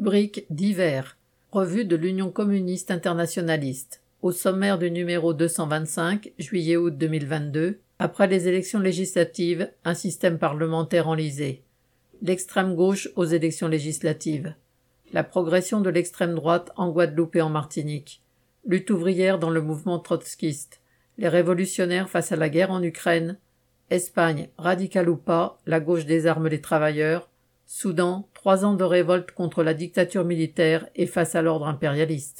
Rubrique divers. Revue de l'Union communiste internationaliste. Au sommaire du numéro 225, juillet-août 2022, après les élections législatives, un système parlementaire enlisé. L'extrême gauche aux élections législatives. La progression de l'extrême droite en Guadeloupe et en Martinique. Lutte ouvrière dans le mouvement trotskiste. Les révolutionnaires face à la guerre en Ukraine. Espagne, radical ou pas, la gauche désarme les travailleurs. Soudan, trois ans de révolte contre la dictature militaire et face à l'ordre impérialiste.